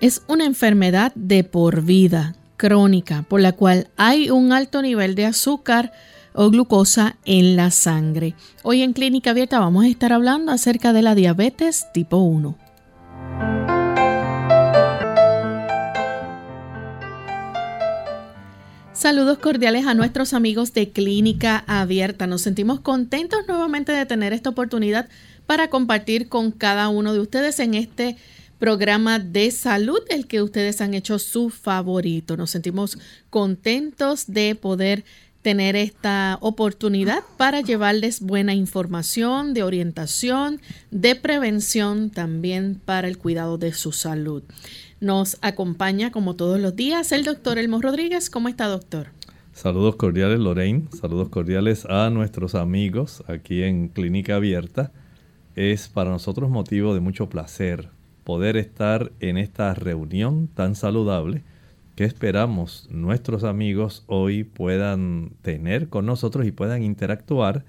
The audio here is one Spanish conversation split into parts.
Es una enfermedad de por vida, crónica, por la cual hay un alto nivel de azúcar o glucosa en la sangre. Hoy en Clínica Abierta vamos a estar hablando acerca de la diabetes tipo 1. Saludos cordiales a nuestros amigos de Clínica Abierta. Nos sentimos contentos nuevamente de tener esta oportunidad para compartir con cada uno de ustedes en este programa de salud, el que ustedes han hecho su favorito. Nos sentimos contentos de poder tener esta oportunidad para llevarles buena información, de orientación, de prevención también para el cuidado de su salud. Nos acompaña como todos los días el doctor Elmo Rodríguez. ¿Cómo está, doctor? Saludos cordiales, Lorraine. Saludos cordiales a nuestros amigos aquí en Clínica Abierta. Es para nosotros motivo de mucho placer poder estar en esta reunión tan saludable que esperamos nuestros amigos hoy puedan tener con nosotros y puedan interactuar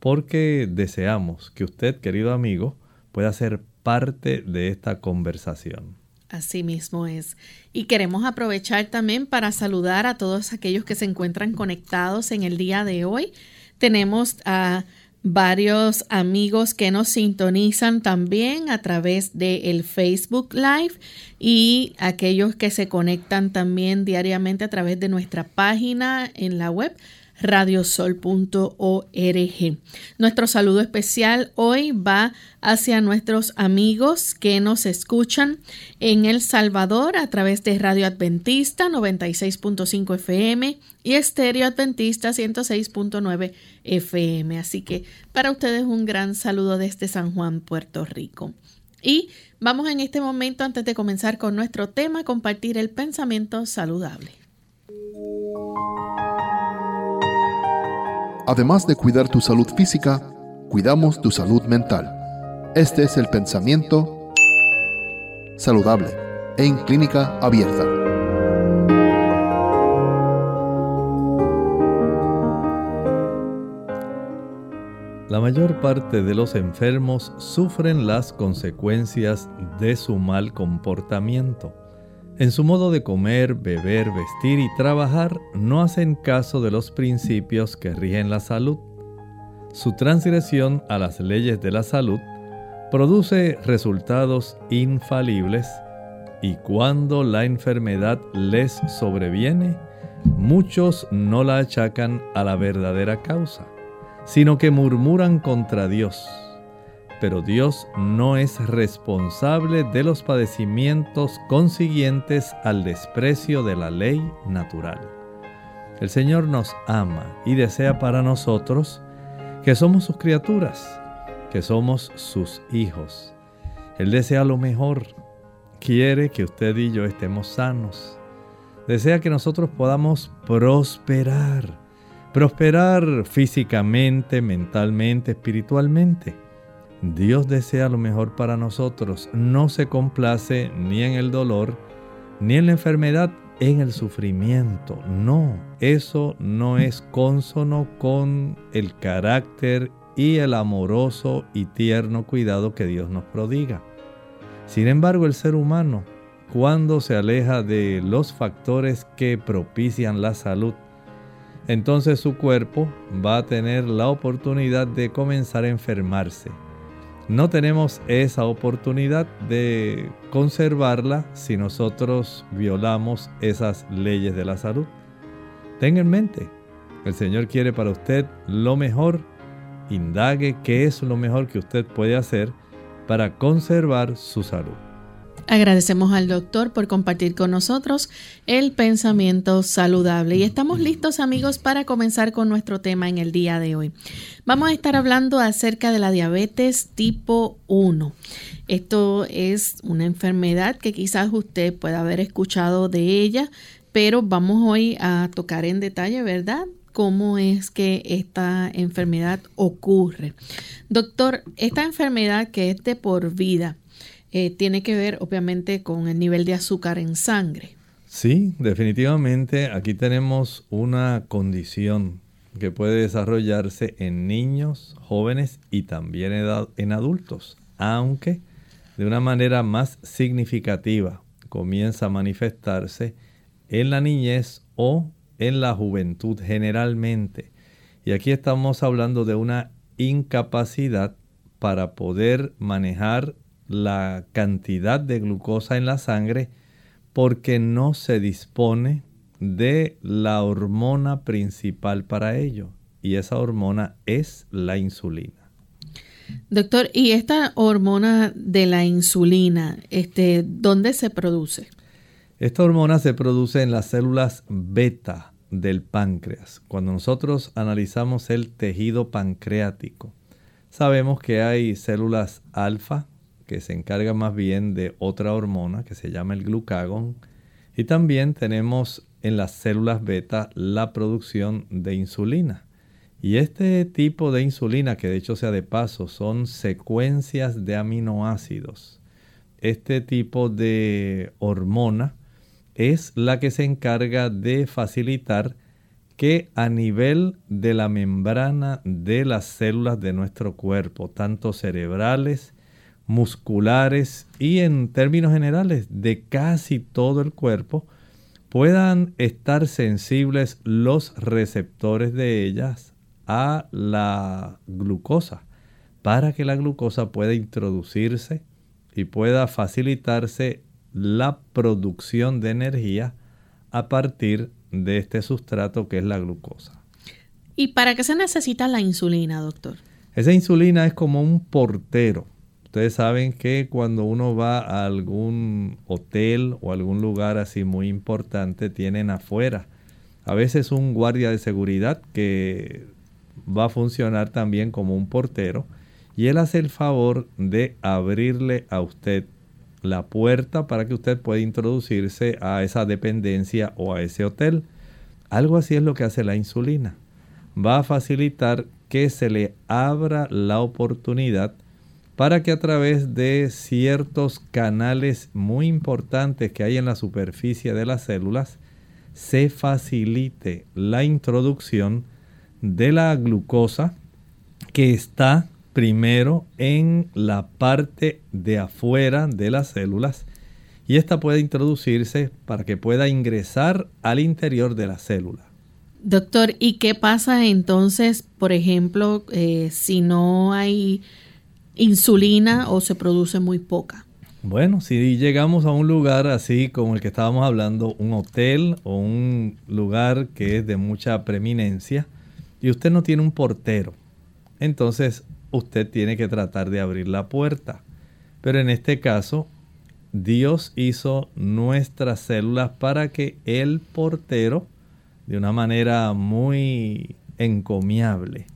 porque deseamos que usted, querido amigo, pueda ser parte de esta conversación. Así mismo es. Y queremos aprovechar también para saludar a todos aquellos que se encuentran conectados en el día de hoy. Tenemos a varios amigos que nos sintonizan también a través del el Facebook Live y aquellos que se conectan también diariamente a través de nuestra página en la web radiosol.org. Nuestro saludo especial hoy va hacia nuestros amigos que nos escuchan en El Salvador a través de Radio Adventista 96.5 FM y Estéreo Adventista 106.9 FM. Así que para ustedes un gran saludo desde San Juan, Puerto Rico. Y vamos en este momento, antes de comenzar con nuestro tema, a compartir el pensamiento saludable. Además de cuidar tu salud física, cuidamos tu salud mental. Este es el pensamiento saludable en clínica abierta. La mayor parte de los enfermos sufren las consecuencias de su mal comportamiento. En su modo de comer, beber, vestir y trabajar no hacen caso de los principios que rigen la salud. Su transgresión a las leyes de la salud produce resultados infalibles y cuando la enfermedad les sobreviene, muchos no la achacan a la verdadera causa, sino que murmuran contra Dios pero Dios no es responsable de los padecimientos consiguientes al desprecio de la ley natural. El Señor nos ama y desea para nosotros que somos sus criaturas, que somos sus hijos. Él desea lo mejor, quiere que usted y yo estemos sanos. Desea que nosotros podamos prosperar, prosperar físicamente, mentalmente, espiritualmente. Dios desea lo mejor para nosotros, no se complace ni en el dolor, ni en la enfermedad, en el sufrimiento. No, eso no es consono con el carácter y el amoroso y tierno cuidado que Dios nos prodiga. Sin embargo, el ser humano, cuando se aleja de los factores que propician la salud, entonces su cuerpo va a tener la oportunidad de comenzar a enfermarse no tenemos esa oportunidad de conservarla si nosotros violamos esas leyes de la salud. Tenga en mente, el Señor quiere para usted lo mejor. Indague qué es lo mejor que usted puede hacer para conservar su salud. Agradecemos al doctor por compartir con nosotros el pensamiento saludable. Y estamos listos amigos para comenzar con nuestro tema en el día de hoy. Vamos a estar hablando acerca de la diabetes tipo 1. Esto es una enfermedad que quizás usted pueda haber escuchado de ella, pero vamos hoy a tocar en detalle, ¿verdad? cómo es que esta enfermedad ocurre. Doctor, esta enfermedad que es de por vida, eh, tiene que ver obviamente con el nivel de azúcar en sangre. Sí, definitivamente aquí tenemos una condición que puede desarrollarse en niños, jóvenes y también en adultos, aunque de una manera más significativa comienza a manifestarse en la niñez o en la juventud generalmente. Y aquí estamos hablando de una incapacidad para poder manejar la cantidad de glucosa en la sangre porque no se dispone de la hormona principal para ello y esa hormona es la insulina. Doctor, ¿y esta hormona de la insulina, este, dónde se produce? Esta hormona se produce en las células beta del páncreas. Cuando nosotros analizamos el tejido pancreático, sabemos que hay células alfa, que se encarga más bien de otra hormona que se llama el glucagón. Y también tenemos en las células beta la producción de insulina. Y este tipo de insulina, que de hecho sea de paso, son secuencias de aminoácidos. Este tipo de hormona es la que se encarga de facilitar que a nivel de la membrana de las células de nuestro cuerpo, tanto cerebrales musculares y en términos generales de casi todo el cuerpo puedan estar sensibles los receptores de ellas a la glucosa para que la glucosa pueda introducirse y pueda facilitarse la producción de energía a partir de este sustrato que es la glucosa. ¿Y para qué se necesita la insulina, doctor? Esa insulina es como un portero Ustedes saben que cuando uno va a algún hotel o algún lugar así muy importante, tienen afuera a veces un guardia de seguridad que va a funcionar también como un portero y él hace el favor de abrirle a usted la puerta para que usted pueda introducirse a esa dependencia o a ese hotel. Algo así es lo que hace la insulina. Va a facilitar que se le abra la oportunidad para que a través de ciertos canales muy importantes que hay en la superficie de las células se facilite la introducción de la glucosa que está primero en la parte de afuera de las células y esta puede introducirse para que pueda ingresar al interior de la célula. Doctor, ¿y qué pasa entonces, por ejemplo, eh, si no hay insulina o se produce muy poca? Bueno, si llegamos a un lugar así como el que estábamos hablando, un hotel o un lugar que es de mucha preeminencia, y usted no tiene un portero, entonces usted tiene que tratar de abrir la puerta. Pero en este caso, Dios hizo nuestras células para que el portero, de una manera muy encomiable,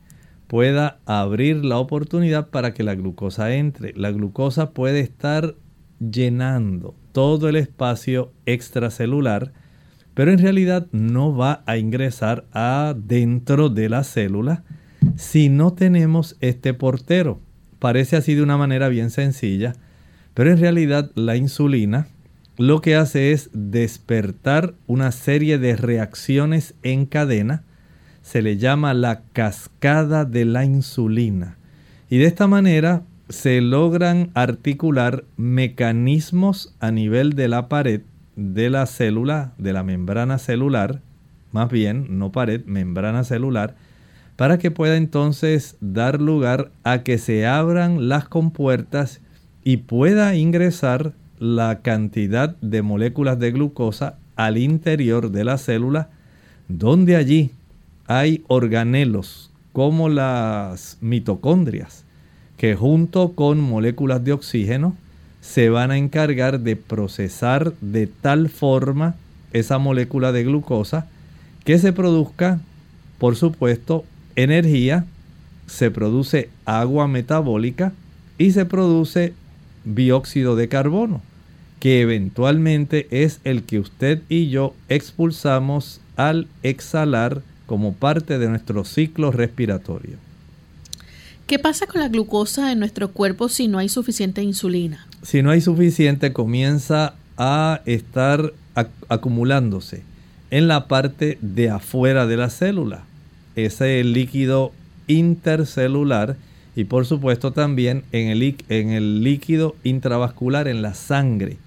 pueda abrir la oportunidad para que la glucosa entre. La glucosa puede estar llenando todo el espacio extracelular, pero en realidad no va a ingresar adentro de la célula si no tenemos este portero. Parece así de una manera bien sencilla, pero en realidad la insulina lo que hace es despertar una serie de reacciones en cadena se le llama la cascada de la insulina. Y de esta manera se logran articular mecanismos a nivel de la pared de la célula, de la membrana celular, más bien, no pared, membrana celular, para que pueda entonces dar lugar a que se abran las compuertas y pueda ingresar la cantidad de moléculas de glucosa al interior de la célula, donde allí hay organelos como las mitocondrias que junto con moléculas de oxígeno se van a encargar de procesar de tal forma esa molécula de glucosa que se produzca, por supuesto, energía, se produce agua metabólica y se produce dióxido de carbono, que eventualmente es el que usted y yo expulsamos al exhalar como parte de nuestro ciclo respiratorio. ¿Qué pasa con la glucosa en nuestro cuerpo si no hay suficiente insulina? Si no hay suficiente, comienza a estar acumulándose en la parte de afuera de la célula. Ese líquido intercelular y por supuesto también en el, en el líquido intravascular, en la sangre.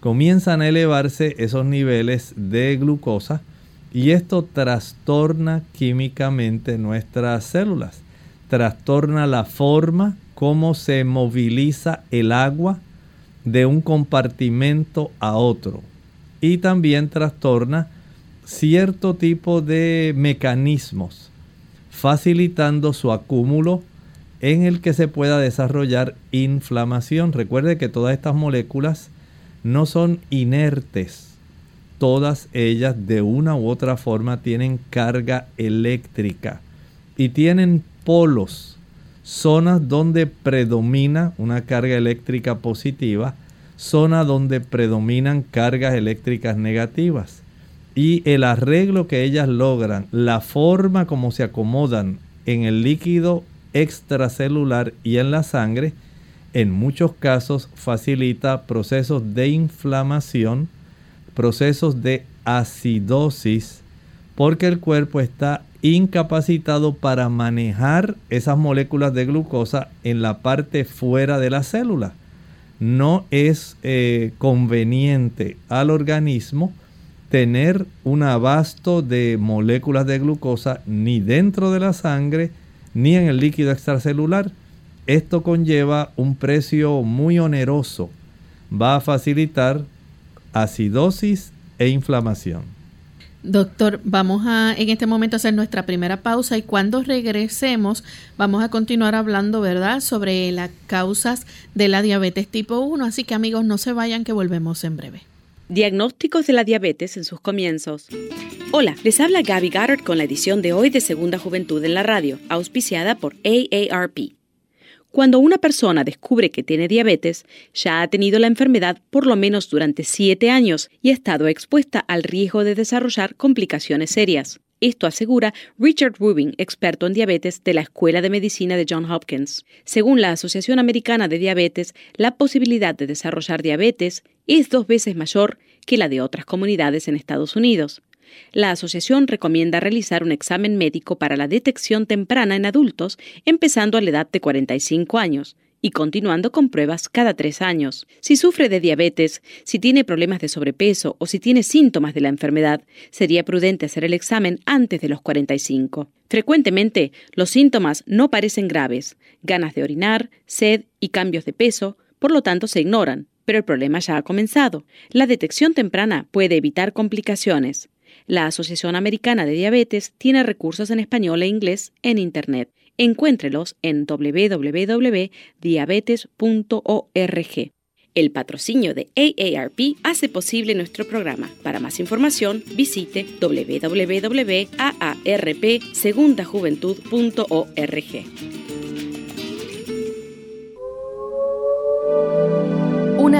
Comienzan a elevarse esos niveles de glucosa y esto trastorna químicamente nuestras células trastorna la forma como se moviliza el agua de un compartimento a otro y también trastorna cierto tipo de mecanismos facilitando su acúmulo en el que se pueda desarrollar inflamación. Recuerde que todas estas moléculas no son inertes. Todas ellas de una u otra forma tienen carga eléctrica y tienen polos, zonas donde predomina una carga eléctrica positiva, zonas donde predominan cargas eléctricas negativas. Y el arreglo que ellas logran, la forma como se acomodan en el líquido extracelular y en la sangre, en muchos casos facilita procesos de inflamación, procesos de acidosis, porque el cuerpo está incapacitado para manejar esas moléculas de glucosa en la parte fuera de la célula. No es eh, conveniente al organismo tener un abasto de moléculas de glucosa ni dentro de la sangre ni en el líquido extracelular. Esto conlleva un precio muy oneroso. Va a facilitar acidosis e inflamación. Doctor, vamos a en este momento hacer nuestra primera pausa y cuando regresemos vamos a continuar hablando, ¿verdad?, sobre las causas de la diabetes tipo 1. Así que amigos, no se vayan que volvemos en breve. Diagnósticos de la diabetes en sus comienzos. Hola, les habla Gaby Goddard con la edición de hoy de Segunda Juventud en la Radio, auspiciada por AARP. Cuando una persona descubre que tiene diabetes, ya ha tenido la enfermedad por lo menos durante siete años y ha estado expuesta al riesgo de desarrollar complicaciones serias. Esto asegura Richard Rubin, experto en diabetes de la Escuela de Medicina de Johns Hopkins. Según la Asociación Americana de Diabetes, la posibilidad de desarrollar diabetes es dos veces mayor que la de otras comunidades en Estados Unidos. La asociación recomienda realizar un examen médico para la detección temprana en adultos, empezando a la edad de 45 años y continuando con pruebas cada tres años. Si sufre de diabetes, si tiene problemas de sobrepeso o si tiene síntomas de la enfermedad, sería prudente hacer el examen antes de los 45. Frecuentemente, los síntomas no parecen graves, ganas de orinar, sed y cambios de peso, por lo tanto se ignoran, pero el problema ya ha comenzado. La detección temprana puede evitar complicaciones. La Asociación Americana de Diabetes tiene recursos en español e inglés en Internet. Encuéntrelos en www.diabetes.org. El patrocinio de AARP hace posible nuestro programa. Para más información, visite www.aarpsegundajuventud.org.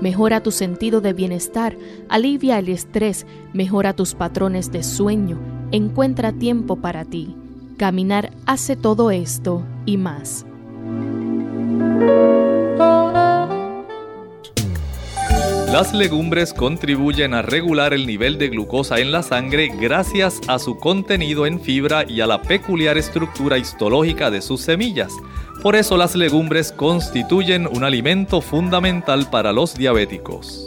mejora tu sentido de bienestar, alivia el estrés, mejora tus patrones de sueño, encuentra tiempo para ti. Caminar hace todo esto y más. Las legumbres contribuyen a regular el nivel de glucosa en la sangre gracias a su contenido en fibra y a la peculiar estructura histológica de sus semillas. Por eso las legumbres constituyen un alimento fundamental para los diabéticos.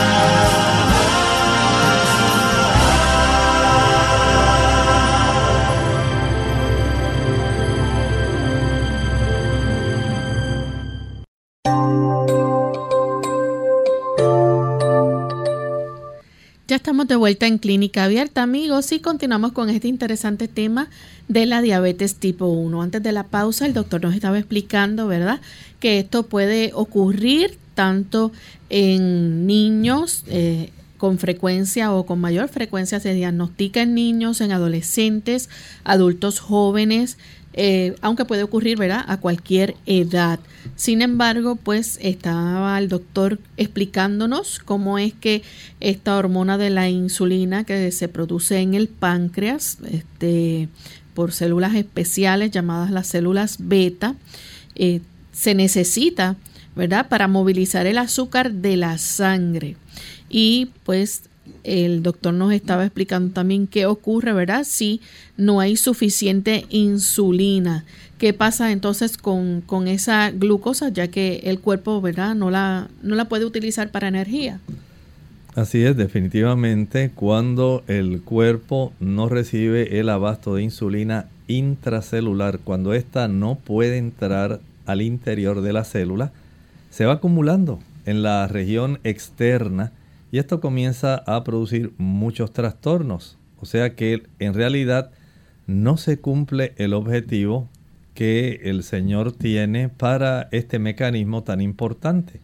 Estamos de vuelta en Clínica Abierta, amigos, y continuamos con este interesante tema de la diabetes tipo 1. Antes de la pausa, el doctor nos estaba explicando, ¿verdad?, que esto puede ocurrir tanto en niños, eh, con frecuencia o con mayor frecuencia se diagnostica en niños, en adolescentes, adultos jóvenes, eh, aunque puede ocurrir, ¿verdad?, a cualquier edad. Sin embargo, pues estaba el doctor explicándonos cómo es que esta hormona de la insulina que se produce en el páncreas, este, por células especiales llamadas las células beta, eh, se necesita, ¿verdad?, para movilizar el azúcar de la sangre. Y pues el doctor nos estaba explicando también qué ocurre, ¿verdad? Si no hay suficiente insulina. ¿Qué pasa entonces con, esa glucosa, ya que el cuerpo, ¿verdad? No la, no la puede utilizar para energía. Así es, definitivamente, cuando el cuerpo no recibe el abasto de insulina intracelular, cuando ésta no puede entrar al interior de la célula, se va acumulando en la región externa y esto comienza a producir muchos trastornos. O sea que en realidad no se cumple el objetivo que el Señor tiene para este mecanismo tan importante.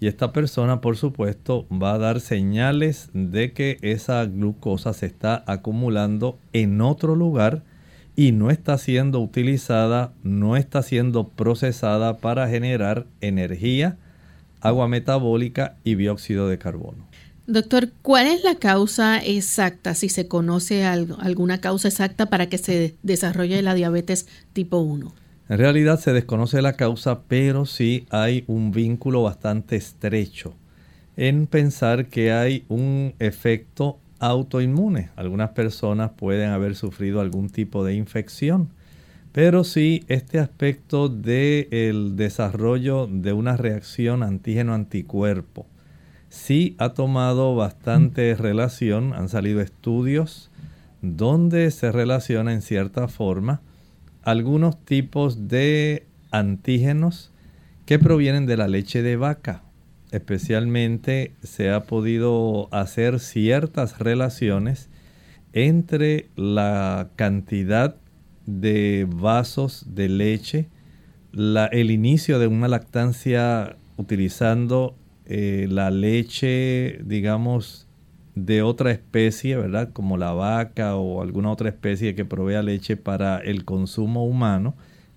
Y esta persona, por supuesto, va a dar señales de que esa glucosa se está acumulando en otro lugar y no está siendo utilizada, no está siendo procesada para generar energía, agua metabólica y dióxido de carbono. Doctor, ¿cuál es la causa exacta, si se conoce alguna causa exacta para que se desarrolle la diabetes tipo 1? En realidad se desconoce la causa, pero sí hay un vínculo bastante estrecho en pensar que hay un efecto autoinmune. Algunas personas pueden haber sufrido algún tipo de infección, pero sí este aspecto del desarrollo de una reacción antígeno-anticuerpo sí ha tomado bastante relación, han salido estudios donde se relaciona en cierta forma algunos tipos de antígenos que provienen de la leche de vaca. Especialmente se ha podido hacer ciertas relaciones entre la cantidad de vasos de leche, el inicio de una lactancia utilizando eh, la leche, digamos, de otra especie, ¿verdad? Como la vaca o alguna otra especie que provea leche para el consumo humano,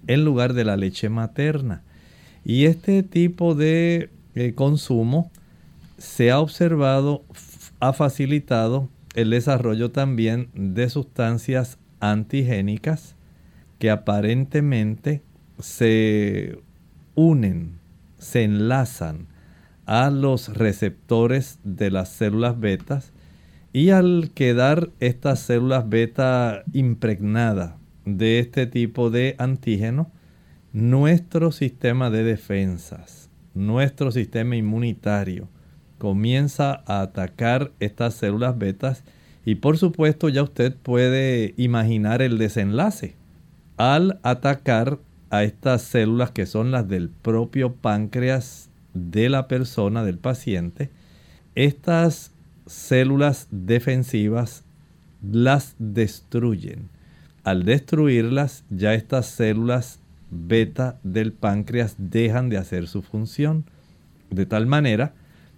en lugar de la leche materna. Y este tipo de eh, consumo se ha observado, ha facilitado el desarrollo también de sustancias antigénicas que aparentemente se unen, se enlazan a los receptores de las células betas y al quedar estas células beta impregnadas de este tipo de antígeno, nuestro sistema de defensas, nuestro sistema inmunitario comienza a atacar estas células betas y por supuesto ya usted puede imaginar el desenlace. Al atacar a estas células que son las del propio páncreas de la persona, del paciente, estas células defensivas las destruyen. Al destruirlas, ya estas células beta del páncreas dejan de hacer su función. De tal manera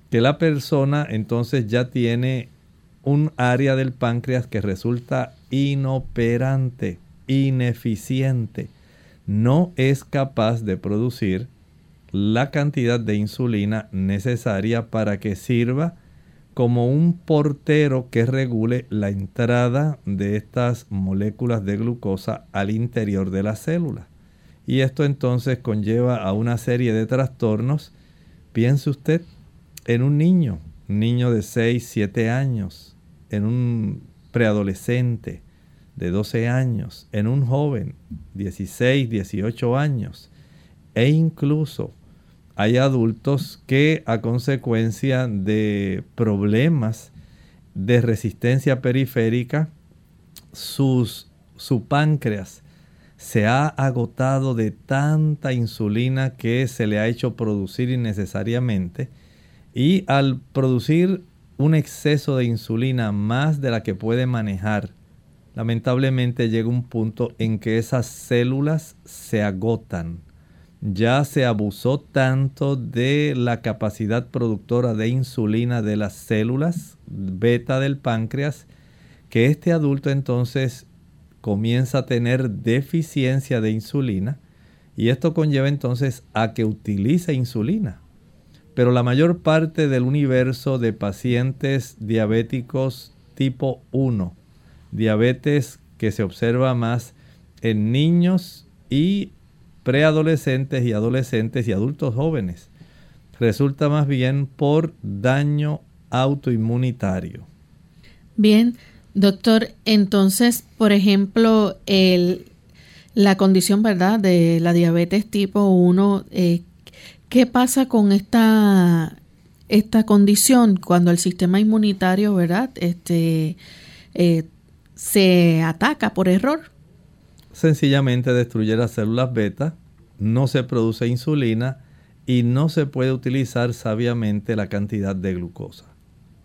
que la persona entonces ya tiene un área del páncreas que resulta inoperante, ineficiente. No es capaz de producir la cantidad de insulina necesaria para que sirva como un portero que regule la entrada de estas moléculas de glucosa al interior de la célula. Y esto entonces conlleva a una serie de trastornos. Piense usted en un niño, niño de 6, 7 años, en un preadolescente de 12 años, en un joven 16, 18 años e incluso hay adultos que a consecuencia de problemas de resistencia periférica, sus, su páncreas se ha agotado de tanta insulina que se le ha hecho producir innecesariamente y al producir un exceso de insulina más de la que puede manejar, lamentablemente llega un punto en que esas células se agotan ya se abusó tanto de la capacidad productora de insulina de las células beta del páncreas que este adulto entonces comienza a tener deficiencia de insulina y esto conlleva entonces a que utilice insulina. Pero la mayor parte del universo de pacientes diabéticos tipo 1, diabetes que se observa más en niños y preadolescentes y adolescentes y adultos jóvenes. Resulta más bien por daño autoinmunitario. Bien, doctor, entonces, por ejemplo, el, la condición, ¿verdad?, de la diabetes tipo 1, eh, ¿qué pasa con esta, esta condición cuando el sistema inmunitario, ¿verdad?, este, eh, se ataca por error? Sencillamente destruye las células beta, no se produce insulina y no se puede utilizar sabiamente la cantidad de glucosa.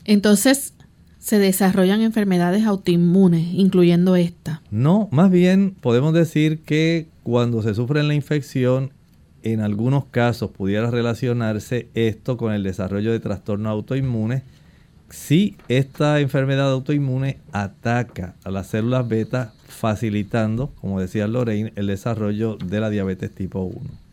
Entonces, se desarrollan enfermedades autoinmunes, incluyendo esta. No, más bien podemos decir que cuando se sufre la infección, en algunos casos pudiera relacionarse esto con el desarrollo de trastornos autoinmunes si esta enfermedad autoinmune ataca a las células beta, facilitando, como decía Lorraine, el desarrollo de la diabetes tipo 1.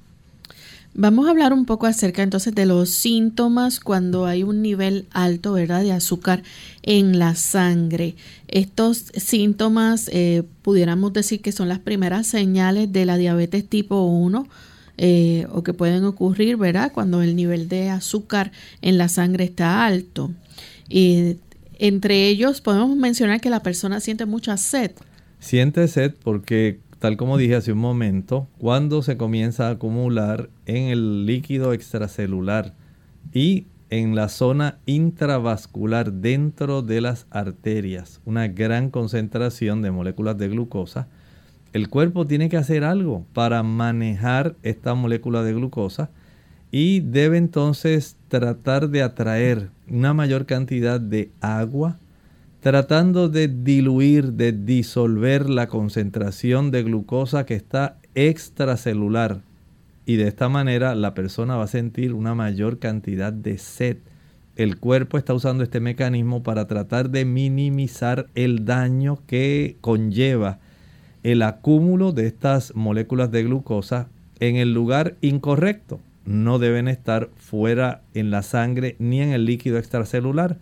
Vamos a hablar un poco acerca entonces de los síntomas cuando hay un nivel alto, ¿verdad?, de azúcar en la sangre. Estos síntomas eh, pudiéramos decir que son las primeras señales de la diabetes tipo 1 eh, o que pueden ocurrir, ¿verdad?, cuando el nivel de azúcar en la sangre está alto. Y entre ellos podemos mencionar que la persona siente mucha sed. Siente sed porque, tal como dije hace un momento, cuando se comienza a acumular en el líquido extracelular y en la zona intravascular dentro de las arterias, una gran concentración de moléculas de glucosa, el cuerpo tiene que hacer algo para manejar esta molécula de glucosa y debe entonces tratar de atraer una mayor cantidad de agua, tratando de diluir, de disolver la concentración de glucosa que está extracelular. Y de esta manera la persona va a sentir una mayor cantidad de sed. El cuerpo está usando este mecanismo para tratar de minimizar el daño que conlleva el acúmulo de estas moléculas de glucosa en el lugar incorrecto no deben estar fuera en la sangre ni en el líquido extracelular.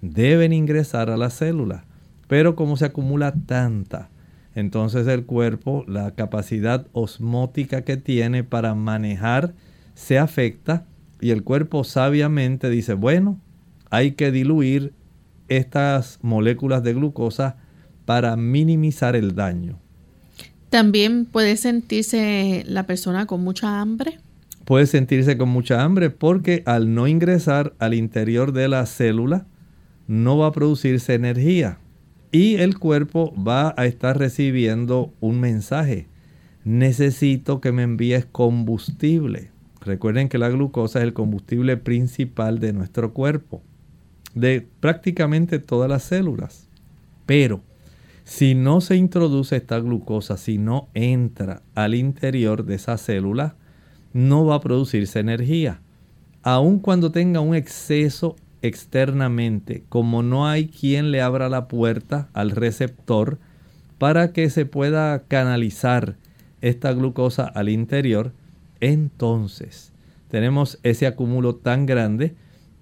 Deben ingresar a la célula. Pero como se acumula tanta, entonces el cuerpo, la capacidad osmótica que tiene para manejar, se afecta y el cuerpo sabiamente dice, bueno, hay que diluir estas moléculas de glucosa para minimizar el daño. También puede sentirse la persona con mucha hambre puede sentirse con mucha hambre porque al no ingresar al interior de la célula no va a producirse energía y el cuerpo va a estar recibiendo un mensaje. Necesito que me envíes combustible. Recuerden que la glucosa es el combustible principal de nuestro cuerpo, de prácticamente todas las células. Pero si no se introduce esta glucosa, si no entra al interior de esa célula, no va a producirse energía. Aun cuando tenga un exceso externamente, como no hay quien le abra la puerta al receptor para que se pueda canalizar esta glucosa al interior, entonces tenemos ese acúmulo tan grande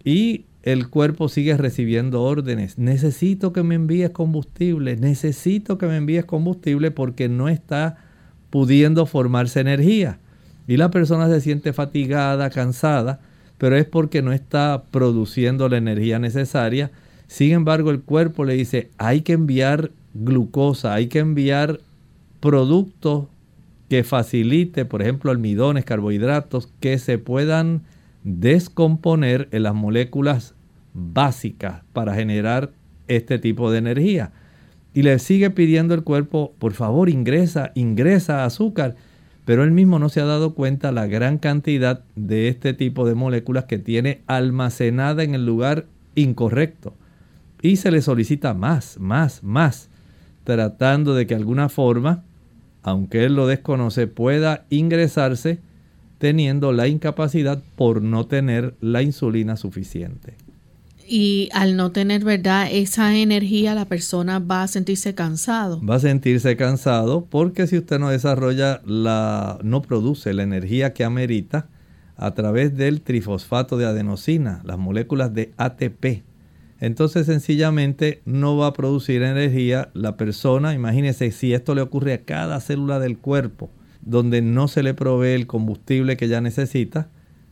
y el cuerpo sigue recibiendo órdenes. Necesito que me envíes combustible, necesito que me envíes combustible porque no está pudiendo formarse energía. Y la persona se siente fatigada, cansada, pero es porque no está produciendo la energía necesaria. Sin embargo, el cuerpo le dice, hay que enviar glucosa, hay que enviar productos que facilite, por ejemplo, almidones, carbohidratos, que se puedan descomponer en las moléculas básicas para generar este tipo de energía. Y le sigue pidiendo el cuerpo, por favor, ingresa, ingresa azúcar. Pero él mismo no se ha dado cuenta la gran cantidad de este tipo de moléculas que tiene almacenada en el lugar incorrecto. Y se le solicita más, más, más, tratando de que alguna forma, aunque él lo desconoce, pueda ingresarse teniendo la incapacidad por no tener la insulina suficiente. Y al no tener, ¿verdad? Esa energía, la persona va a sentirse cansado. Va a sentirse cansado porque si usted no desarrolla la, no produce la energía que amerita a través del trifosfato de adenosina, las moléculas de ATP. Entonces sencillamente no va a producir energía la persona. Imagínese si esto le ocurre a cada célula del cuerpo donde no se le provee el combustible que ya necesita,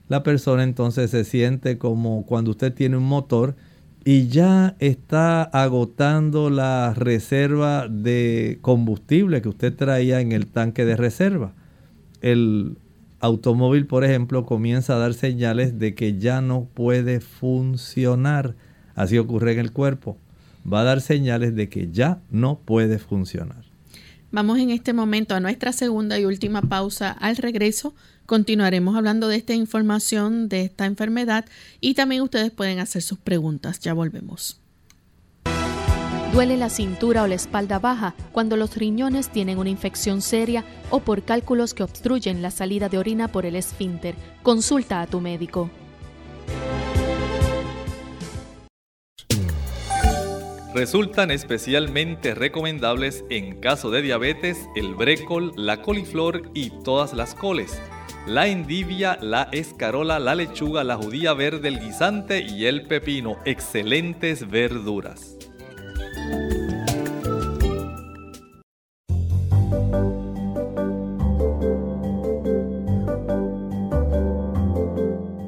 la persona entonces se siente como cuando usted tiene un motor y ya está agotando la reserva de combustible que usted traía en el tanque de reserva. El automóvil, por ejemplo, comienza a dar señales de que ya no puede funcionar. Así ocurre en el cuerpo. Va a dar señales de que ya no puede funcionar. Vamos en este momento a nuestra segunda y última pausa. Al regreso continuaremos hablando de esta información, de esta enfermedad y también ustedes pueden hacer sus preguntas. Ya volvemos. Duele la cintura o la espalda baja cuando los riñones tienen una infección seria o por cálculos que obstruyen la salida de orina por el esfínter. Consulta a tu médico. Resultan especialmente recomendables en caso de diabetes el brécol, la coliflor y todas las coles, la endivia, la escarola, la lechuga, la judía verde, el guisante y el pepino, excelentes verduras.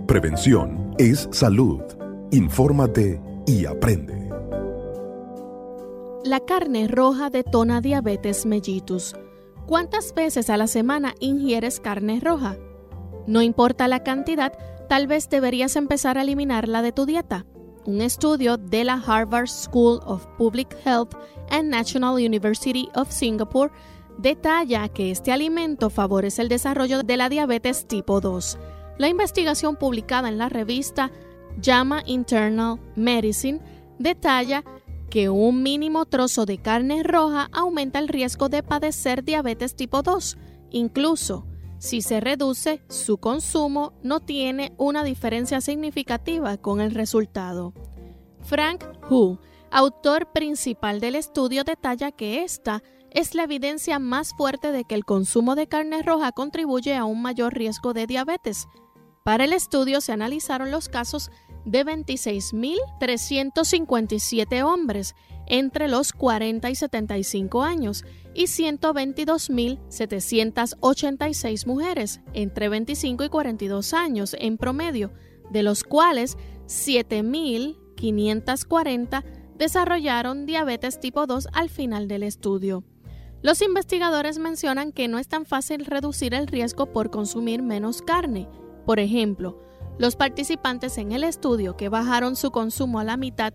Prevención es salud. Infórmate y aprende. La carne roja detona diabetes mellitus. ¿Cuántas veces a la semana ingieres carne roja? No importa la cantidad, tal vez deberías empezar a eliminarla de tu dieta. Un estudio de la Harvard School of Public Health and National University of Singapore detalla que este alimento favorece el desarrollo de la diabetes tipo 2. La investigación publicada en la revista JAMA Internal Medicine detalla que un mínimo trozo de carne roja aumenta el riesgo de padecer diabetes tipo 2. Incluso si se reduce su consumo, no tiene una diferencia significativa con el resultado. Frank Hu, autor principal del estudio, detalla que esta es la evidencia más fuerte de que el consumo de carne roja contribuye a un mayor riesgo de diabetes. Para el estudio se analizaron los casos de 26.357 hombres entre los 40 y 75 años y 122.786 mujeres entre 25 y 42 años en promedio, de los cuales 7.540 desarrollaron diabetes tipo 2 al final del estudio. Los investigadores mencionan que no es tan fácil reducir el riesgo por consumir menos carne. Por ejemplo, los participantes en el estudio que bajaron su consumo a la mitad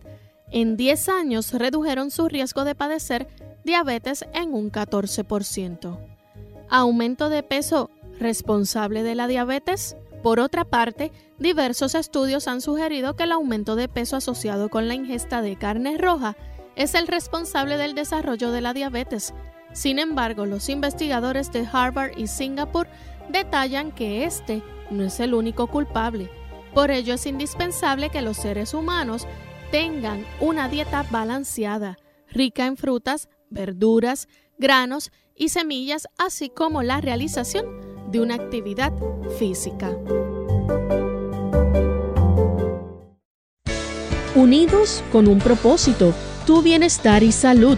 en 10 años redujeron su riesgo de padecer diabetes en un 14%. ¿Aumento de peso responsable de la diabetes? Por otra parte, diversos estudios han sugerido que el aumento de peso asociado con la ingesta de carne roja es el responsable del desarrollo de la diabetes. Sin embargo, los investigadores de Harvard y Singapur detallan que este no es el único culpable. Por ello es indispensable que los seres humanos tengan una dieta balanceada, rica en frutas, verduras, granos y semillas, así como la realización de una actividad física. unidos con un propósito, tu bienestar y salud.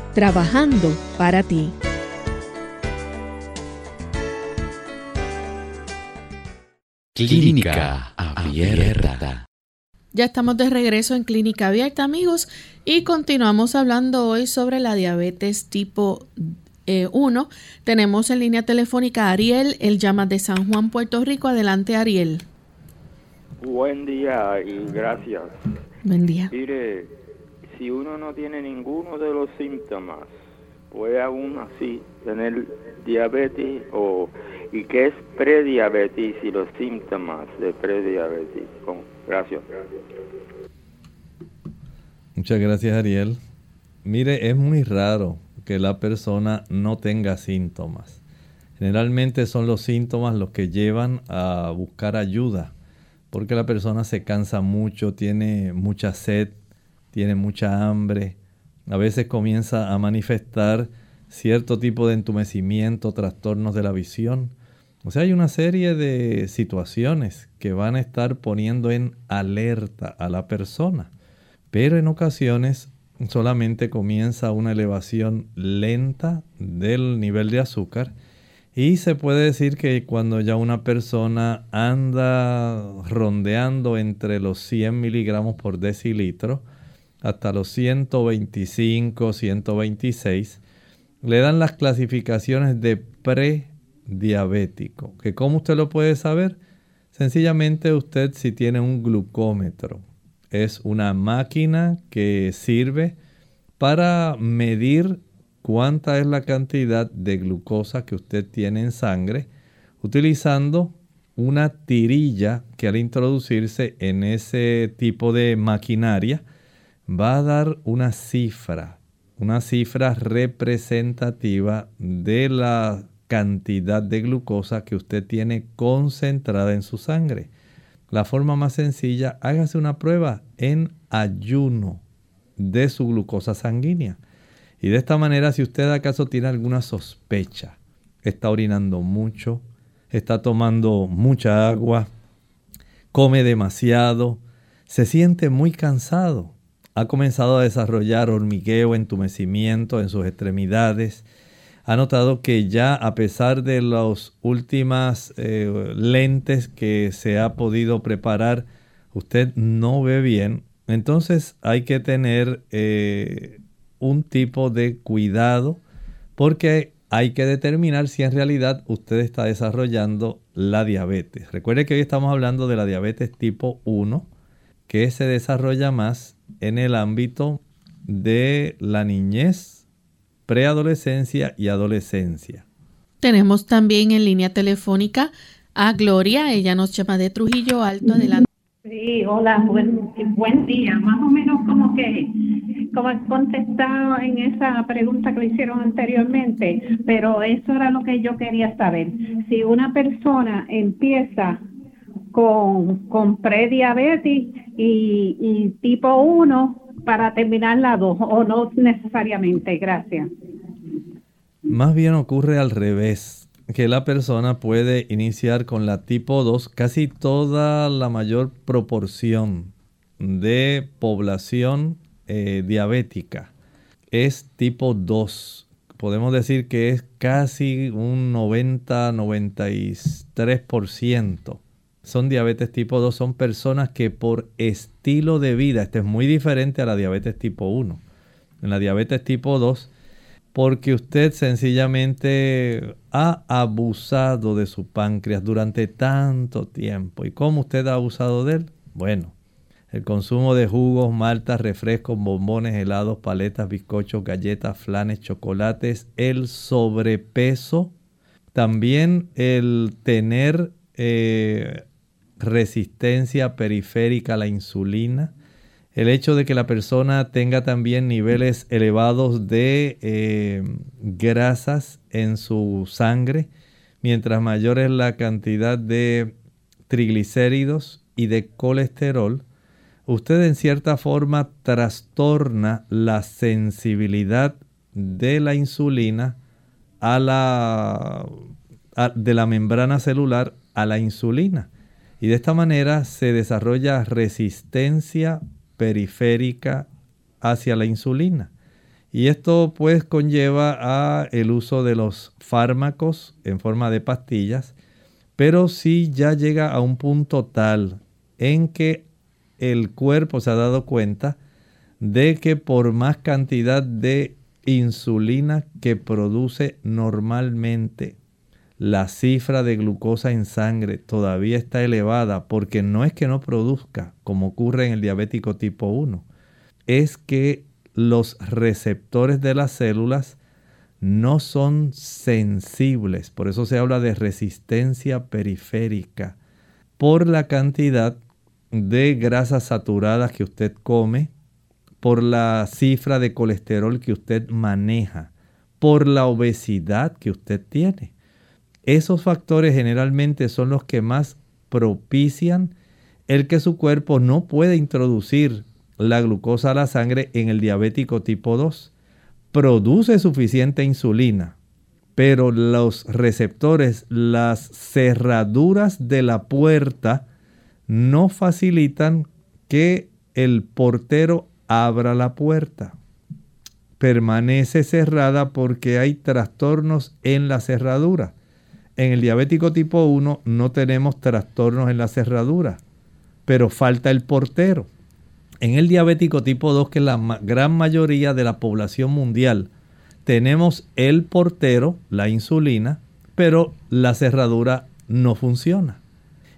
trabajando para ti. Clínica Abierta. Ya estamos de regreso en Clínica Abierta, amigos, y continuamos hablando hoy sobre la diabetes tipo 1. Eh, Tenemos en línea telefónica a Ariel, él llama de San Juan, Puerto Rico. Adelante, Ariel. Buen día y gracias. Buen día. Mire, si uno no tiene ninguno de los síntomas, puede aún así tener diabetes o y qué es prediabetes y los síntomas de prediabetes. Gracias. Muchas gracias, Ariel. Mire, es muy raro que la persona no tenga síntomas. Generalmente son los síntomas los que llevan a buscar ayuda, porque la persona se cansa mucho, tiene mucha sed, tiene mucha hambre, a veces comienza a manifestar cierto tipo de entumecimiento, trastornos de la visión. O sea, hay una serie de situaciones que van a estar poniendo en alerta a la persona. Pero en ocasiones solamente comienza una elevación lenta del nivel de azúcar y se puede decir que cuando ya una persona anda rondeando entre los 100 miligramos por decilitro hasta los 125, 126, le dan las clasificaciones de prediabético. ¿Que ¿Cómo usted lo puede saber? Sencillamente usted si tiene un glucómetro es una máquina que sirve para medir cuánta es la cantidad de glucosa que usted tiene en sangre utilizando una tirilla que al introducirse en ese tipo de maquinaria va a dar una cifra, una cifra representativa de la cantidad de glucosa que usted tiene concentrada en su sangre. La forma más sencilla, hágase una prueba en ayuno de su glucosa sanguínea. Y de esta manera, si usted acaso tiene alguna sospecha, está orinando mucho, está tomando mucha agua, come demasiado, se siente muy cansado, ha comenzado a desarrollar hormigueo, entumecimiento en sus extremidades, ha notado que ya a pesar de las últimas eh, lentes que se ha podido preparar, usted no ve bien, entonces hay que tener eh, un tipo de cuidado porque hay que determinar si en realidad usted está desarrollando la diabetes. Recuerde que hoy estamos hablando de la diabetes tipo 1 que se desarrolla más en el ámbito de la niñez preadolescencia y adolescencia. Tenemos también en línea telefónica a Gloria, ella nos llama de Trujillo Alto, adelante. Sí, hola, buen, buen día. Más o menos como que, como he contestado en esa pregunta que le hicieron anteriormente, pero eso era lo que yo quería saber. Si una persona empieza con, con prediabetes y, tipo 1, para terminar la 2 o no necesariamente. Gracias. Más bien ocurre al revés, que la persona puede iniciar con la tipo 2 casi toda la mayor proporción de población eh, diabética es tipo 2. Podemos decir que es casi un 90-93% son diabetes tipo 2 son personas que por estilo de vida, esto es muy diferente a la diabetes tipo 1. En la diabetes tipo 2, porque usted sencillamente ha abusado de su páncreas durante tanto tiempo. ¿Y cómo usted ha abusado de él? Bueno, el consumo de jugos, maltas, refrescos, bombones, helados, paletas, bizcochos, galletas, flanes, chocolates, el sobrepeso, también el tener eh, resistencia periférica a la insulina, el hecho de que la persona tenga también niveles elevados de eh, grasas en su sangre, mientras mayor es la cantidad de triglicéridos y de colesterol, usted en cierta forma trastorna la sensibilidad de la insulina a la de la membrana celular a la insulina. Y de esta manera se desarrolla resistencia periférica hacia la insulina. Y esto pues conlleva a el uso de los fármacos en forma de pastillas, pero si ya llega a un punto tal en que el cuerpo se ha dado cuenta de que por más cantidad de insulina que produce normalmente la cifra de glucosa en sangre todavía está elevada porque no es que no produzca, como ocurre en el diabético tipo 1, es que los receptores de las células no son sensibles, por eso se habla de resistencia periférica, por la cantidad de grasas saturadas que usted come, por la cifra de colesterol que usted maneja, por la obesidad que usted tiene. Esos factores generalmente son los que más propician el que su cuerpo no puede introducir la glucosa a la sangre en el diabético tipo 2. Produce suficiente insulina, pero los receptores, las cerraduras de la puerta, no facilitan que el portero abra la puerta. Permanece cerrada porque hay trastornos en la cerradura. En el diabético tipo 1 no tenemos trastornos en la cerradura, pero falta el portero. En el diabético tipo 2, que es la gran mayoría de la población mundial, tenemos el portero, la insulina, pero la cerradura no funciona.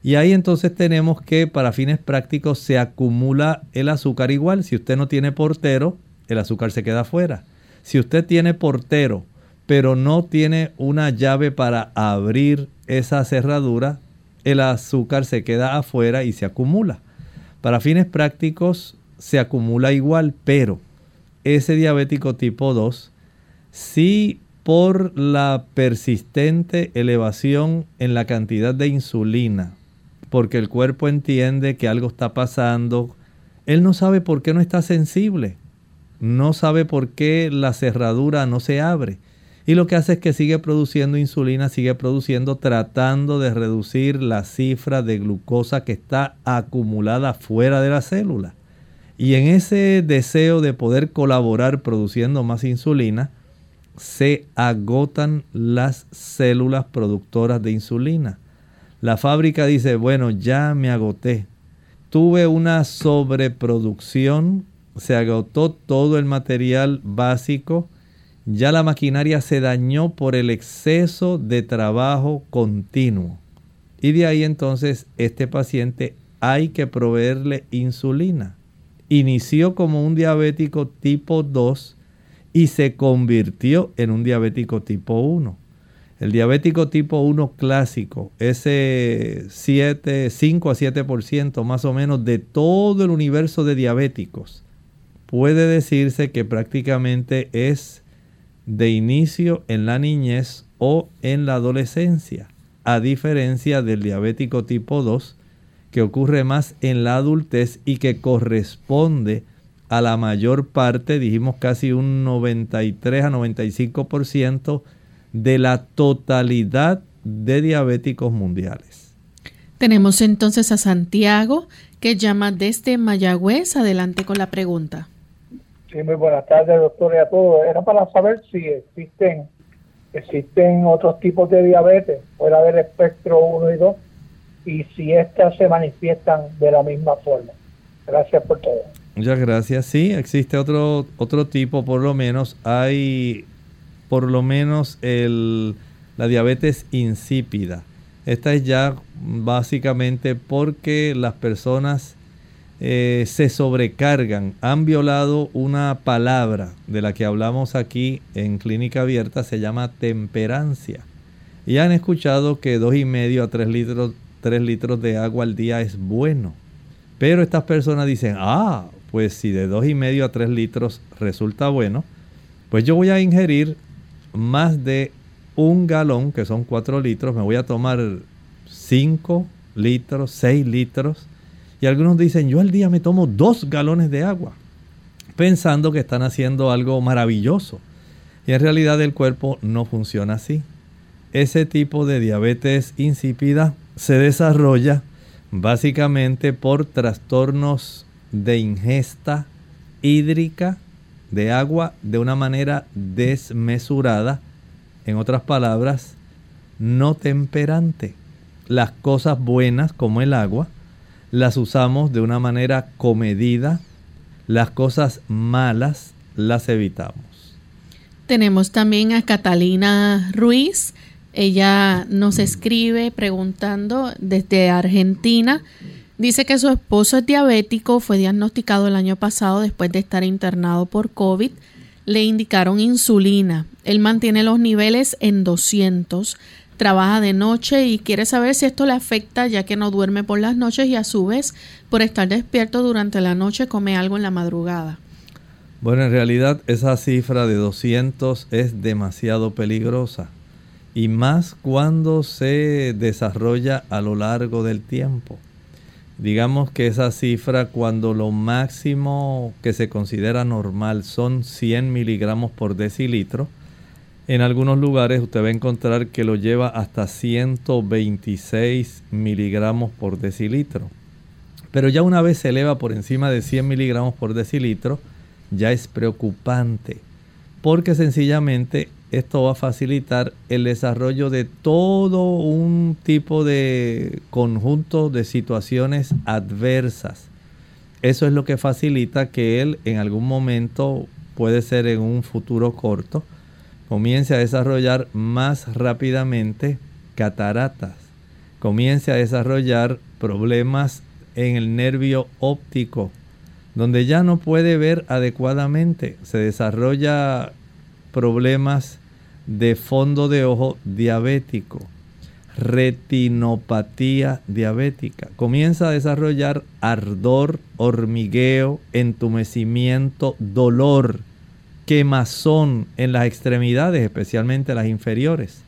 Y ahí entonces tenemos que para fines prácticos se acumula el azúcar igual. Si usted no tiene portero, el azúcar se queda afuera. Si usted tiene portero, pero no tiene una llave para abrir esa cerradura, el azúcar se queda afuera y se acumula. Para fines prácticos se acumula igual, pero ese diabético tipo 2, si por la persistente elevación en la cantidad de insulina, porque el cuerpo entiende que algo está pasando, él no sabe por qué no está sensible, no sabe por qué la cerradura no se abre y lo que hace es que sigue produciendo insulina, sigue produciendo, tratando de reducir la cifra de glucosa que está acumulada fuera de la célula. Y en ese deseo de poder colaborar produciendo más insulina, se agotan las células productoras de insulina. La fábrica dice, bueno, ya me agoté. Tuve una sobreproducción, se agotó todo el material básico, ya la maquinaria se dañó por el exceso de trabajo continuo. Y de ahí entonces este paciente hay que proveerle insulina. Inició como un diabético tipo 2 y se convirtió en un diabético tipo 1. El diabético tipo 1 clásico, ese 7, 5 a 7% más o menos de todo el universo de diabéticos, puede decirse que prácticamente es de inicio en la niñez o en la adolescencia, a diferencia del diabético tipo 2, que ocurre más en la adultez y que corresponde a la mayor parte, dijimos casi un 93 a 95% de la totalidad de diabéticos mundiales. Tenemos entonces a Santiago que llama desde Mayagüez. Adelante con la pregunta. Sí, muy buenas tardes, doctor, y a todos. Era para saber si existen existen otros tipos de diabetes fuera del espectro 1 y 2 y si éstas se manifiestan de la misma forma. Gracias por todo. Muchas gracias. Sí, existe otro, otro tipo, por lo menos. Hay por lo menos el, la diabetes insípida. Esta es ya básicamente porque las personas eh, se sobrecargan, han violado una palabra de la que hablamos aquí en Clínica Abierta, se llama temperancia. Y han escuchado que dos y medio a 3 litros, 3 litros de agua al día es bueno. Pero estas personas dicen, ah, pues si de dos y medio a 3 litros resulta bueno, pues yo voy a ingerir más de un galón, que son 4 litros, me voy a tomar 5 litros, 6 litros. Y algunos dicen, yo al día me tomo 2 galones de agua, pensando que están haciendo algo maravilloso. Y en realidad el cuerpo no funciona así. Ese tipo de diabetes insípida se desarrolla básicamente por trastornos de ingesta hídrica de agua de una manera desmesurada, en otras palabras, no temperante. Las cosas buenas como el agua las usamos de una manera comedida, las cosas malas las evitamos. Tenemos también a Catalina Ruiz. Ella nos escribe preguntando desde Argentina Dice que su esposo es diabético, fue diagnosticado el año pasado después de estar internado por COVID. Le indicaron insulina. Él mantiene los niveles en 200, trabaja de noche y quiere saber si esto le afecta ya que no duerme por las noches y a su vez por estar despierto durante la noche come algo en la madrugada. Bueno, en realidad esa cifra de 200 es demasiado peligrosa y más cuando se desarrolla a lo largo del tiempo. Digamos que esa cifra cuando lo máximo que se considera normal son 100 miligramos por decilitro, en algunos lugares usted va a encontrar que lo lleva hasta 126 miligramos por decilitro. Pero ya una vez se eleva por encima de 100 miligramos por decilitro, ya es preocupante, porque sencillamente esto va a facilitar el desarrollo de todo un tipo de conjunto de situaciones adversas. Eso es lo que facilita que él en algún momento, puede ser en un futuro corto, comience a desarrollar más rápidamente cataratas, comience a desarrollar problemas en el nervio óptico, donde ya no puede ver adecuadamente, se desarrolla problemas de fondo de ojo diabético, retinopatía diabética. Comienza a desarrollar ardor, hormigueo, entumecimiento, dolor, quemazón en las extremidades, especialmente las inferiores.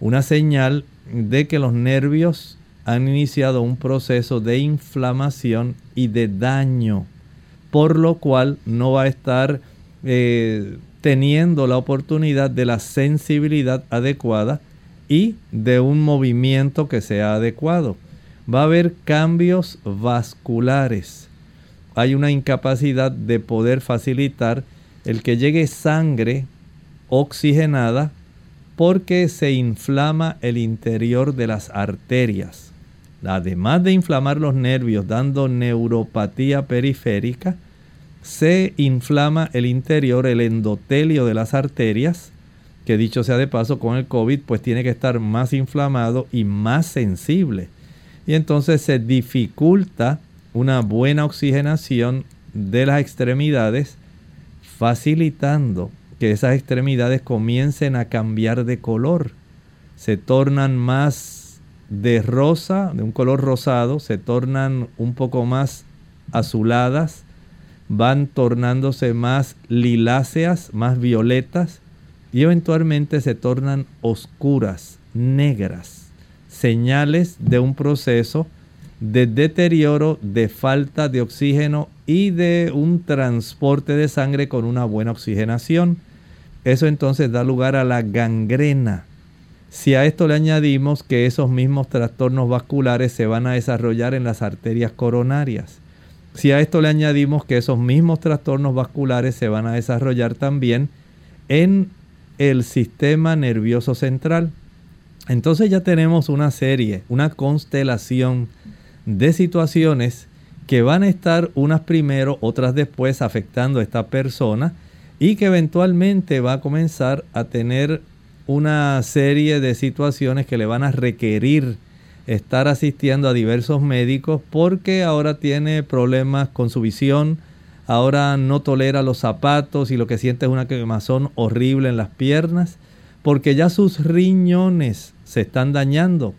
Una señal de que los nervios han iniciado un proceso de inflamación y de daño, por lo cual no va a estar eh, teniendo la oportunidad de la sensibilidad adecuada y de un movimiento que sea adecuado. Va a haber cambios vasculares. Hay una incapacidad de poder facilitar el que llegue sangre oxigenada porque se inflama el interior de las arterias. Además de inflamar los nervios dando neuropatía periférica, se inflama el interior, el endotelio de las arterias, que dicho sea de paso con el COVID, pues tiene que estar más inflamado y más sensible. Y entonces se dificulta una buena oxigenación de las extremidades, facilitando que esas extremidades comiencen a cambiar de color. Se tornan más de rosa, de un color rosado, se tornan un poco más azuladas, van tornándose más liláceas, más violetas y eventualmente se tornan oscuras, negras, señales de un proceso de deterioro, de falta de oxígeno y de un transporte de sangre con una buena oxigenación. Eso entonces da lugar a la gangrena. Si a esto le añadimos que esos mismos trastornos vasculares se van a desarrollar en las arterias coronarias, si a esto le añadimos que esos mismos trastornos vasculares se van a desarrollar también en el sistema nervioso central, entonces ya tenemos una serie, una constelación de situaciones que van a estar unas primero, otras después afectando a esta persona y que eventualmente va a comenzar a tener una serie de situaciones que le van a requerir estar asistiendo a diversos médicos porque ahora tiene problemas con su visión, ahora no tolera los zapatos y lo que siente es una quemazón horrible en las piernas, porque ya sus riñones se están dañando.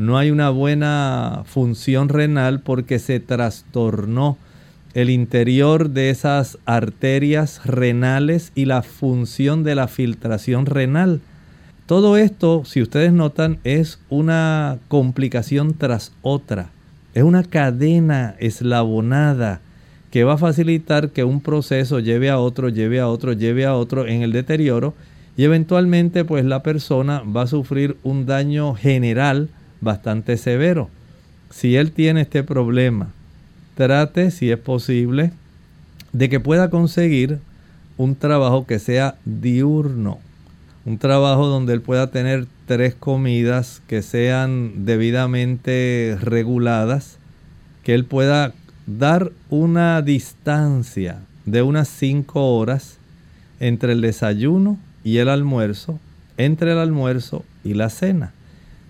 No hay una buena función renal porque se trastornó el interior de esas arterias renales y la función de la filtración renal. Todo esto, si ustedes notan, es una complicación tras otra. Es una cadena eslabonada que va a facilitar que un proceso lleve a otro, lleve a otro, lleve a otro en el deterioro y eventualmente pues la persona va a sufrir un daño general bastante severo. Si él tiene este problema, trate si es posible de que pueda conseguir un trabajo que sea diurno, un trabajo donde él pueda tener tres comidas que sean debidamente reguladas, que él pueda dar una distancia de unas 5 horas entre el desayuno y el almuerzo, entre el almuerzo y la cena.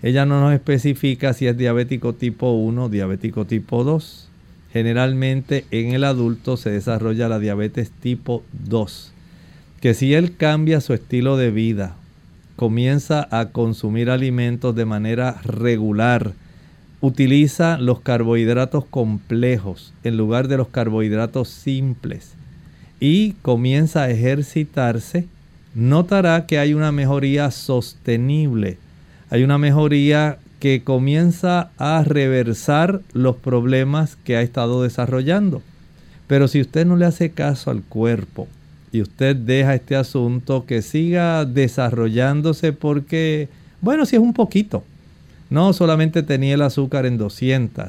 Ella no nos especifica si es diabético tipo 1 o diabético tipo 2. Generalmente en el adulto se desarrolla la diabetes tipo 2. Que si él cambia su estilo de vida, comienza a consumir alimentos de manera regular, utiliza los carbohidratos complejos en lugar de los carbohidratos simples y comienza a ejercitarse, notará que hay una mejoría sostenible, hay una mejoría que comienza a reversar los problemas que ha estado desarrollando. Pero si usted no le hace caso al cuerpo y usted deja este asunto que siga desarrollándose porque, bueno, si es un poquito, no solamente tenía el azúcar en 200.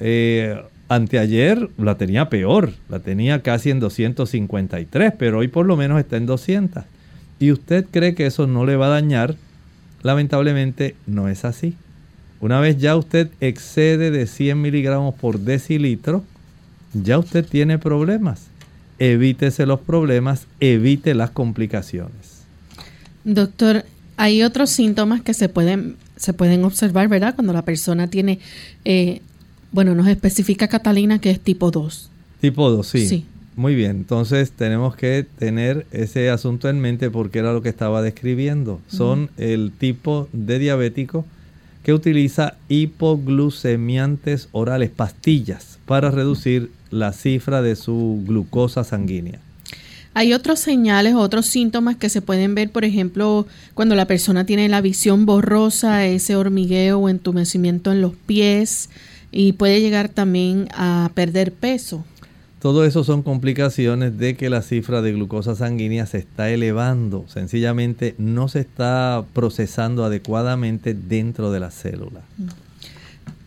Eh, anteayer la tenía peor, la tenía casi en 253, pero hoy por lo menos está en 200. Y usted cree que eso no le va a dañar, lamentablemente no es así. Una vez ya usted excede de 100 miligramos por decilitro, ya usted tiene problemas. Evítese los problemas, evite las complicaciones. Doctor, hay otros síntomas que se pueden se pueden observar, ¿verdad? Cuando la persona tiene, eh, bueno, nos especifica Catalina que es tipo 2. Tipo 2, sí. sí. Muy bien, entonces tenemos que tener ese asunto en mente porque era lo que estaba describiendo. Son el tipo de diabético que utiliza hipoglucemiantes orales, pastillas, para reducir la cifra de su glucosa sanguínea. Hay otros señales, otros síntomas que se pueden ver, por ejemplo, cuando la persona tiene la visión borrosa, ese hormigueo o entumecimiento en los pies y puede llegar también a perder peso. Todo eso son complicaciones de que la cifra de glucosa sanguínea se está elevando, sencillamente no se está procesando adecuadamente dentro de la célula.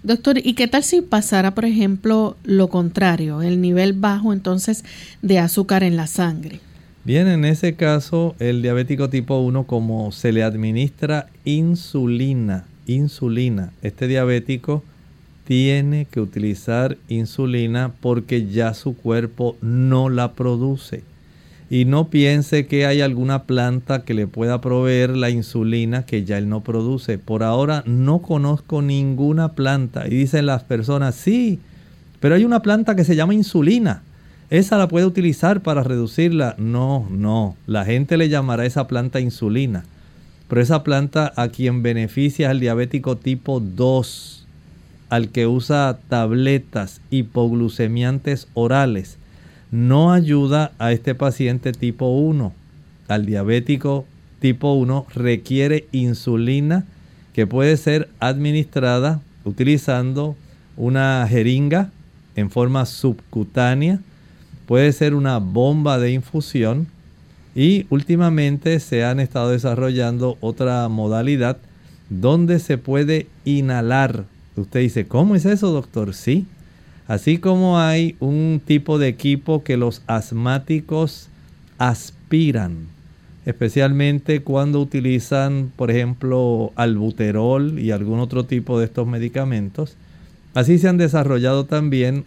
Doctor, ¿y qué tal si pasara, por ejemplo, lo contrario, el nivel bajo entonces de azúcar en la sangre? Bien, en ese caso, el diabético tipo 1, como se le administra insulina, insulina, este diabético tiene que utilizar insulina porque ya su cuerpo no la produce y no piense que hay alguna planta que le pueda proveer la insulina que ya él no produce. Por ahora no conozco ninguna planta. Y dicen las personas, sí, pero hay una planta que se llama insulina. Esa la puede utilizar para reducirla. No, no. La gente le llamará esa planta insulina. Pero esa planta a quien beneficia es al diabético tipo 2, al que usa tabletas hipoglucemiantes orales no ayuda a este paciente tipo 1. Al diabético tipo 1 requiere insulina que puede ser administrada utilizando una jeringa en forma subcutánea, puede ser una bomba de infusión y últimamente se han estado desarrollando otra modalidad donde se puede inhalar. Usted dice, ¿cómo es eso, doctor? Sí, Así como hay un tipo de equipo que los asmáticos aspiran, especialmente cuando utilizan, por ejemplo, albuterol y algún otro tipo de estos medicamentos. Así se han desarrollado también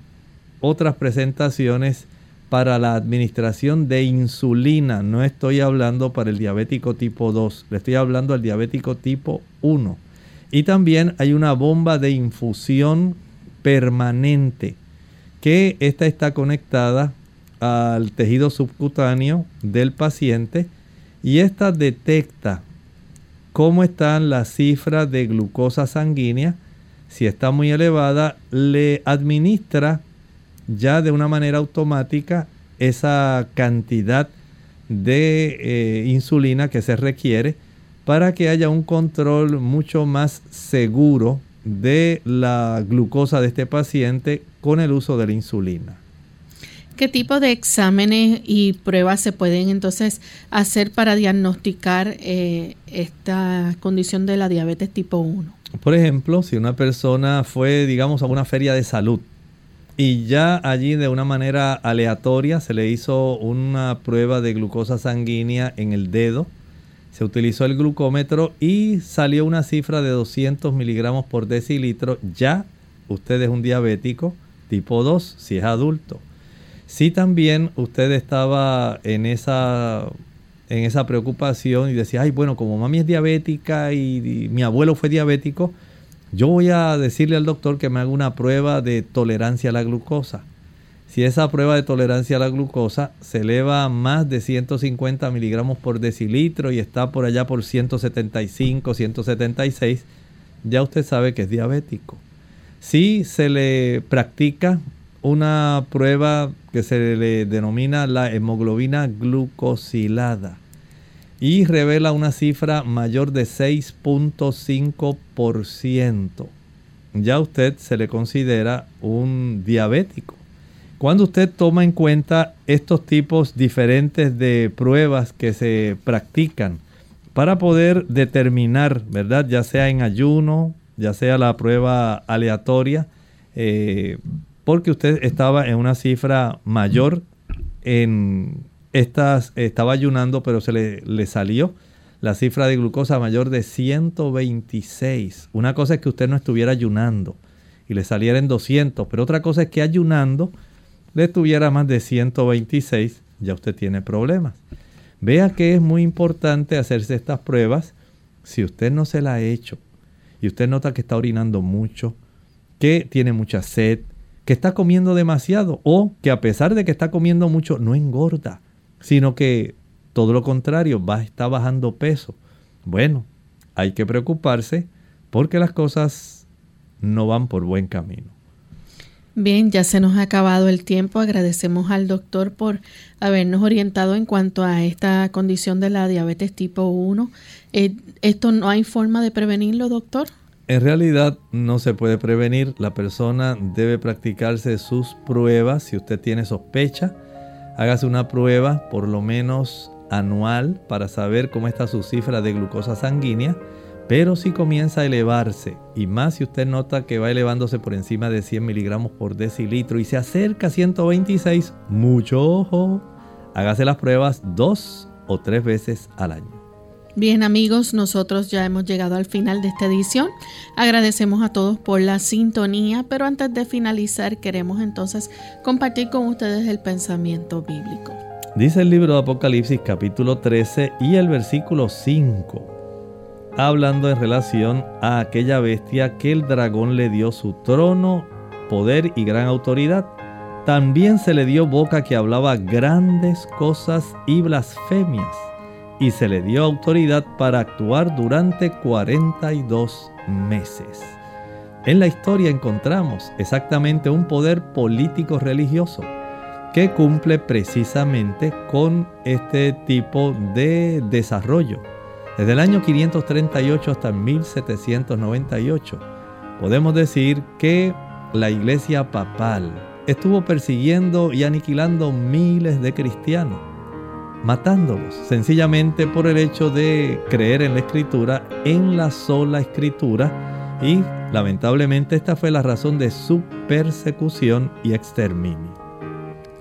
otras presentaciones para la administración de insulina. No estoy hablando para el diabético tipo 2, le estoy hablando al diabético tipo 1. Y también hay una bomba de infusión permanente, que esta está conectada al tejido subcutáneo del paciente y esta detecta cómo están las cifras de glucosa sanguínea. Si está muy elevada, le administra ya de una manera automática esa cantidad de eh, insulina que se requiere para que haya un control mucho más seguro de la glucosa de este paciente con el uso de la insulina. ¿Qué tipo de exámenes y pruebas se pueden entonces hacer para diagnosticar eh, esta condición de la diabetes tipo 1? Por ejemplo, si una persona fue, digamos, a una feria de salud y ya allí de una manera aleatoria se le hizo una prueba de glucosa sanguínea en el dedo, se utilizó el glucómetro y salió una cifra de 200 miligramos por decilitro, ya usted es un diabético tipo 2 si es adulto. Si también usted estaba en esa, en esa preocupación y decía, ay, bueno, como mami es diabética y, mi abuelo fue diabético, yo voy a decirle al doctor que me haga una prueba de tolerancia a la glucosa. Si esa prueba de tolerancia a la glucosa se eleva a más de 150 miligramos por decilitro y está por allá por 175, 176, ya usted sabe que es diabético. Si se le practica una prueba que se le denomina la hemoglobina glucosilada y revela una cifra mayor de 6.5%. Ya usted se le considera un diabético. Cuando usted toma en cuenta estos tipos diferentes de pruebas que se practican para poder determinar, ¿verdad? Ya sea en ayuno, ya sea la prueba aleatoria, eh, porque usted estaba en una cifra mayor en estas, estaba ayunando, pero se le, le, salió la cifra de glucosa mayor de 126. Una cosa es que usted no estuviera ayunando y le saliera en 200, pero otra cosa es que ayunando le tuviera más de 126, ya usted tiene problemas. Vea que es muy importante hacerse estas pruebas si usted no se la ha hecho y usted nota que está orinando mucho, que tiene mucha sed, que está comiendo demasiado o que a pesar de que está comiendo mucho no engorda, sino que todo lo contrario, va, está bajando peso. Bueno, hay que preocuparse porque las cosas no van por buen camino. Bien, ya se nos ha acabado el tiempo. Agradecemos al doctor por habernos orientado en cuanto a esta condición de la diabetes tipo 1. Eh, ¿Esto no hay forma de prevenirlo, doctor? En realidad no se puede prevenir. La persona debe practicarse sus pruebas. Si usted tiene sospecha, hágase una prueba por lo menos anual para saber cómo está su cifra de glucosa sanguínea. Pero si comienza a elevarse, y más si usted nota que va elevándose por encima de 100 miligramos por decilitro y se acerca a 126, mucho ojo. Hágase las pruebas dos o tres veces al año. Bien amigos, nosotros ya hemos llegado al final de esta edición. Agradecemos a todos por la sintonía, pero antes de finalizar queremos entonces compartir con ustedes el pensamiento bíblico. Dice el libro de Apocalipsis capítulo 13 y el versículo 5, hablando en relación a aquella bestia que el dragón le dio su trono, poder y gran autoridad. También se le dio boca que hablaba grandes cosas y blasfemias y se le dio autoridad para actuar durante 42 meses. En la historia encontramos exactamente un poder político religioso que cumple precisamente con este tipo de desarrollo. Desde el año 538 hasta 1798, podemos decir que la iglesia papal estuvo persiguiendo y aniquilando miles de cristianos matándolos, sencillamente por el hecho de creer en la escritura, en la sola escritura, y lamentablemente esta fue la razón de su persecución y exterminio.